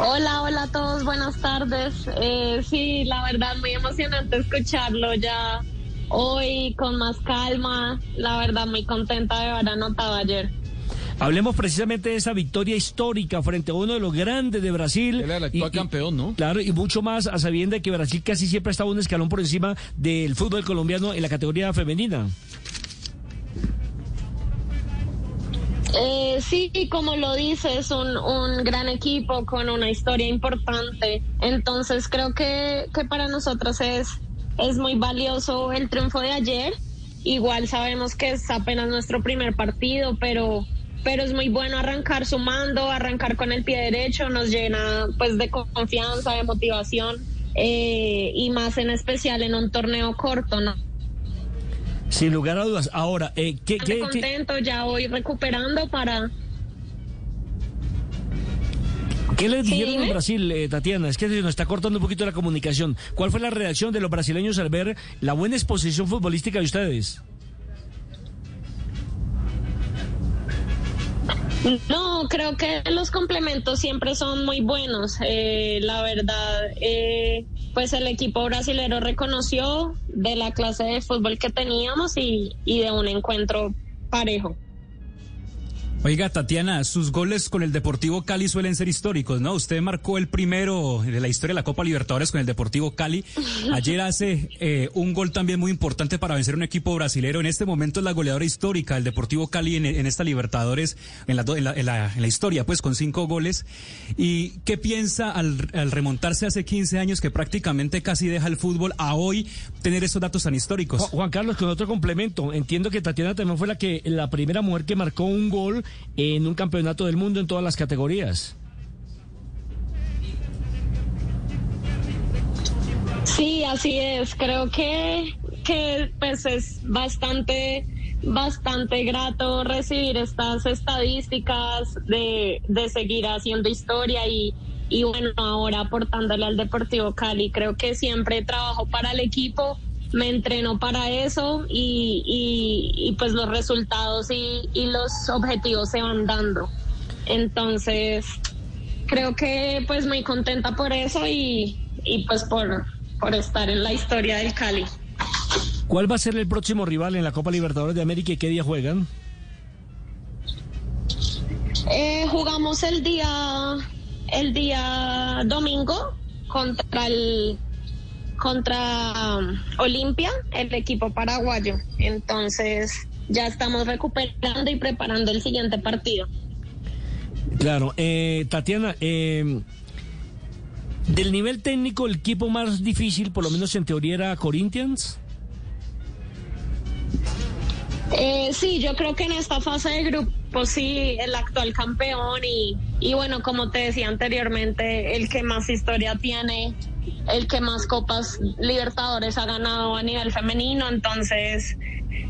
Hola, hola a todos, buenas tardes. Eh, sí, la verdad, muy emocionante escucharlo ya hoy con más calma. La verdad, muy contenta de haber anotado ayer. Hablemos precisamente de esa victoria histórica frente a uno de los grandes de Brasil. Era el actual campeón, ¿no? Claro, y mucho más a sabienda de que Brasil casi siempre estaba un escalón por encima del fútbol colombiano en la categoría femenina. Eh, sí, como lo dices, un, un gran equipo con una historia importante. Entonces creo que, que para nosotros es, es muy valioso el triunfo de ayer. Igual sabemos que es apenas nuestro primer partido, pero, pero es muy bueno arrancar sumando, arrancar con el pie derecho, nos llena pues de confianza, de motivación eh, y más en especial en un torneo corto, ¿no? Sin lugar a dudas. Ahora, eh, ¿qué, Estoy qué, qué- contento, ya voy recuperando para... qué les Sí, dijeron en. Brasil, eh, Tatiana? Es que se nos está cortando un poquito la comunicación. ¿Cuál fue la reacción de los brasileños al ver la buena exposición futbolística de ustedes? No, creo que los complementos siempre son muy buenos. Eh, la verdad, eh, pues el equipo brasilero reconoció de la clase de fútbol que teníamos y, y de un encuentro parejo. Oiga, Tatiana, sus goles con el Deportivo Cali suelen ser históricos, ¿no? Usted marcó el primero de la historia de la Copa Libertadores con el Deportivo Cali. Ayer hace eh, un gol también muy importante para vencer un equipo brasilero. En este momento es la goleadora histórica del Deportivo Cali en, en esta Libertadores, en la, do- en, la, en la- en la historia, pues con cinco goles. ¿Y qué piensa al, al remontarse hace 15 años que prácticamente casi deja el fútbol a hoy tener esos datos tan históricos? Ju- Juan Carlos, con otro complemento. Entiendo que Tatiana también fue la que la primera mujer que marcó un gol en un campeonato del mundo en todas las categorías. Sí, así es. Creo que, que pues es bastante, bastante grato recibir estas estadísticas de, de seguir haciendo historia y, y bueno, ahora aportándole al Deportivo Cali. Creo que siempre trabajo para el equipo, me entreno para eso y, y, y pues los resultados y, y los objetivos se van dando. Entonces, creo que pues muy contenta por eso y, y pues por, por estar en la historia del Cali. ¿Cuál va a ser el próximo rival en la Copa Libertadores de América y qué día juegan? Eh, jugamos el día el día domingo contra el contra um, Olimpia, el equipo paraguayo. Entonces ya estamos recuperando y preparando el siguiente partido. Claro, eh, Tatiana, eh, del nivel técnico, el equipo más difícil, por lo menos en teoría, era Corinthians. Eh, sí, yo creo que en esta fase de grupo sí, el actual campeón y, y bueno, como te decía anteriormente, el que más historia tiene, el que más copas Libertadores ha ganado a nivel femenino, entonces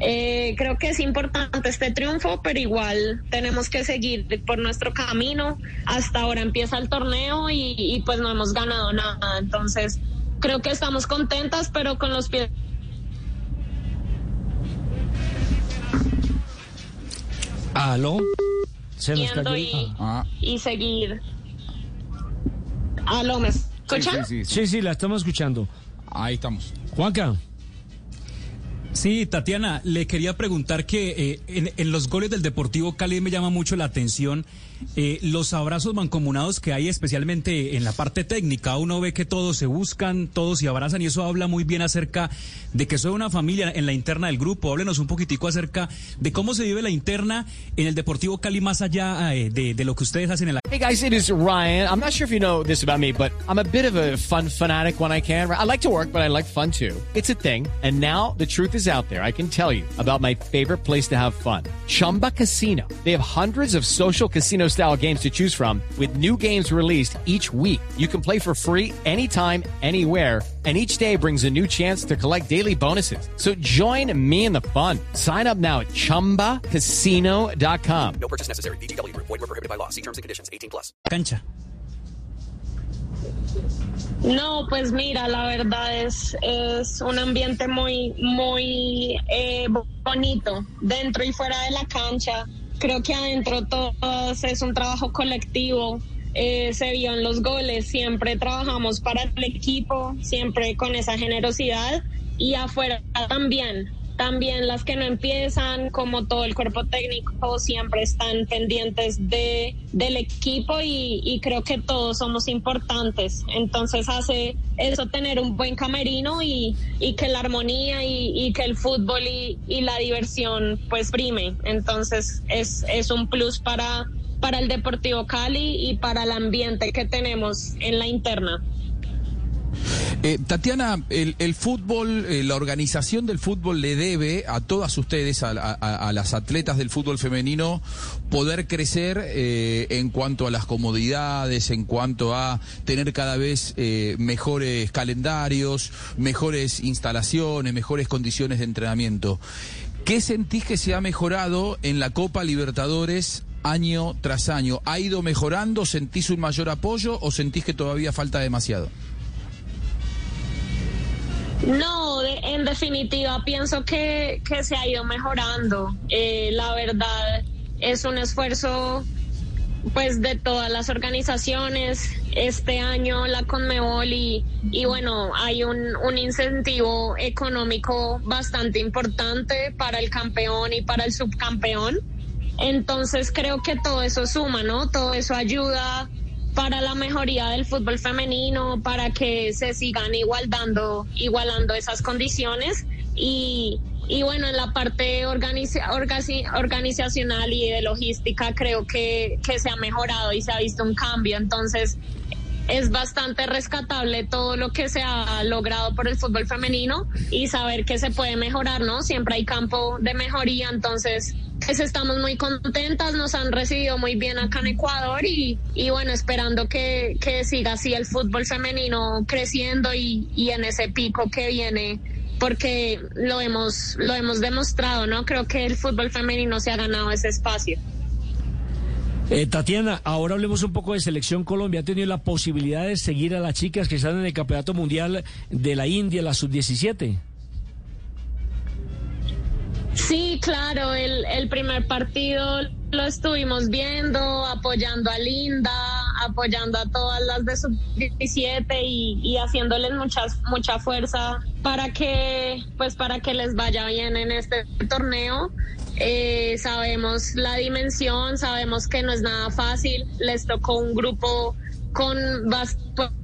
eh, creo que es importante este triunfo, pero igual tenemos que seguir por nuestro camino. Hasta ahora empieza el torneo y, y pues no hemos ganado nada, entonces creo que estamos contentas, pero con los pies Aló. Se nos cayó. y, Ah. y seguir. Aló, ¿me escuchan? Sí, sí, la estamos escuchando. Ahí estamos. Juanca. Sí, Tatiana, le quería preguntar que eh, en, en, los goles del Deportivo Cali me llama mucho la atención eh, los abrazos mancomunados que hay especialmente en la parte técnica. Uno ve que todos se buscan, todos se abrazan y eso habla muy bien acerca de que soy una familia en la interna del grupo. Háblenos un poquitico acerca de cómo se vive la interna en el Deportivo Cali más allá eh, de, lo que ustedes hacen en la... Hey guys, it is Ryan. I'm not sure if you know this about me, but I'm a bit of a fun fanatic when I can. I like to work, but I like fun too. It's a thing. And now the truth is out there. I can tell you about my favorite place to have fun. Chumba Casino. They have hundreds of social casino style games to choose from with new games released each week. You can play for free anytime, anywhere, and each day brings a new chance to collect daily bonuses. So join me in the fun. Sign up now at ChumbaCasino.com. No purchase necessary. BGW. Void were prohibited by law. See terms and conditions. 18 plus. Cancha. No, pues mira, la verdad es, es un ambiente muy, muy eh, bonito dentro y fuera de la cancha. Creo que adentro todos es un trabajo colectivo. Eh, se vio en los goles, siempre trabajamos para el equipo, siempre con esa generosidad y afuera también. También las que no empiezan, como todo el cuerpo técnico, siempre están pendientes de, del equipo y, creo que todos somos importantes. Entonces hace eso tener un buen camerino y, y que la armonía y, y que el fútbol y, y, la diversión pues prime. Entonces es, es un plus para, para el Deportivo Cali y para el ambiente que tenemos en la interna. Eh, Tatiana, el, fútbol, eh, la organización del fútbol le debe a todas ustedes, a, a, a las atletas del fútbol femenino, poder crecer eh, en cuanto a las comodidades, en cuanto a tener cada vez eh, mejores calendarios, mejores instalaciones, mejores condiciones de entrenamiento. ¿Qué sentís que se ha mejorado en la Copa Libertadores año tras año? ¿Ha ido mejorando? ¿Sentís un mayor apoyo o sentís que todavía falta demasiado? No, de, en definitiva pienso que, que, se ha ido mejorando. Eh, la verdad es un esfuerzo pues de todas las organizaciones. Este año la Conmebol y, y bueno, hay un, un incentivo económico bastante importante para el campeón y para el subcampeón. Entonces creo que todo eso suma, ¿no? Todo eso ayuda para la mejoría del fútbol femenino, para que se sigan igualando, igualando esas condiciones y, y bueno, en la parte organiza, organizacional y de logística creo que, que se ha mejorado y se ha visto un cambio. Entonces, es bastante rescatable todo lo que se ha logrado por el fútbol femenino y saber que se puede mejorar, ¿no? Siempre hay campo de mejoría, entonces pues estamos muy contentas, nos han recibido muy bien acá en Ecuador y, y bueno, esperando que, que, siga así el fútbol femenino creciendo y, y en ese pico que viene porque lo hemos, lo hemos demostrado, ¿no? Creo que el fútbol femenino se ha ganado ese espacio. Eh, Tatiana, ahora hablemos un poco de Selección Colombia. ¿Ha tenido la posibilidad de seguir a las chicas que están en el Campeonato Mundial de la India, la Sub-17? Sí, claro, el, el, primer partido lo estuvimos viendo, apoyando a Linda, apoyando a todas las de sub-17 y, y, haciéndoles muchas, mucha fuerza para que, pues para que les vaya bien en este torneo. Eh, sabemos la dimensión, sabemos que no es nada fácil, les tocó un grupo con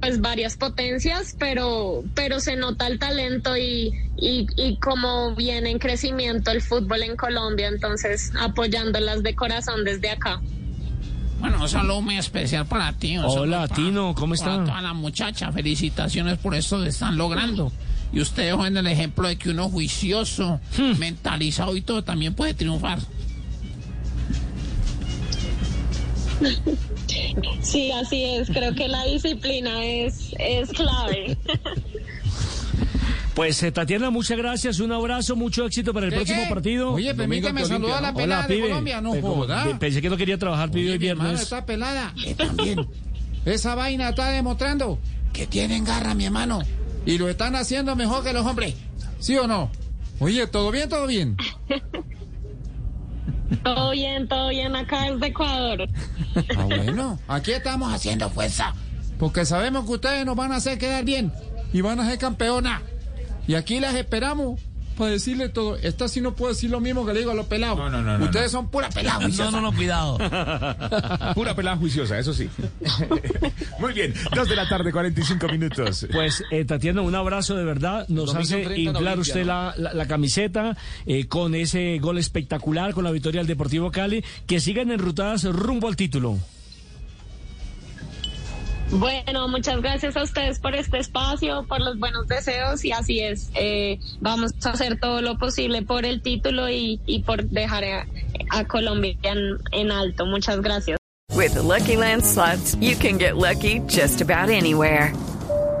pues, varias potencias, pero, pero se nota el talento y, y, y cómo viene en crecimiento el fútbol en Colombia, entonces apoyándolas de corazón desde acá. Bueno, un saludo muy especial para ti. Hola, Tino, ¿cómo está? Para toda la muchacha, felicitaciones por esto que están logrando. Y usted dejó en el ejemplo de que uno juicioso, hmm. mentalizado y todo también puede triunfar. Sí, así es. Creo que la disciplina es, es clave. Pues eh, Tatiana, muchas gracias, un abrazo, mucho éxito para el ¿Qué, próximo qué? partido. Oye, permíteme saludar a la pelada Hola, de pibe. Colombia, no joda. Pensé que no quería trabajar pibe Oye, hoy mi hermano, viernes. está pelada. Eh, también. Esa vaina está demostrando que tienen garra, mi hermano. Y lo están haciendo mejor que los hombres. ¿Sí o no? Oye, ¿todo bien, todo bien? Todo bien, todo bien acá desde Ecuador. Ah, bueno. Aquí estamos haciendo fuerza. Porque sabemos que ustedes nos van a hacer quedar bien. Y van a ser campeona. Y aquí las esperamos para decirle todo. Esta sí no puedo decir lo mismo que le digo a los pelados. No, no, no, no, Ustedes son pura pelada No, juiciosa. no, no, cuidado. Pura pelada juiciosa, eso sí. Muy bien, dos de la tarde, 45 minutos. Pues, eh, Tatiana, un abrazo de verdad. Nos hace 30 en inflar usted ¿no? la, la- la camiseta eh, con ese gol espectacular, con la victoria del Deportivo Cali. Que sigan enrutadas rumbo al título. Bueno, muchas gracias a ustedes por este espacio, por los buenos deseos y así es. Eh, vamos a hacer todo lo posible por el título y, por dejar a, a Colombia en, en alto. Muchas gracias. With the Lucky Land slots, you can get lucky just about anywhere.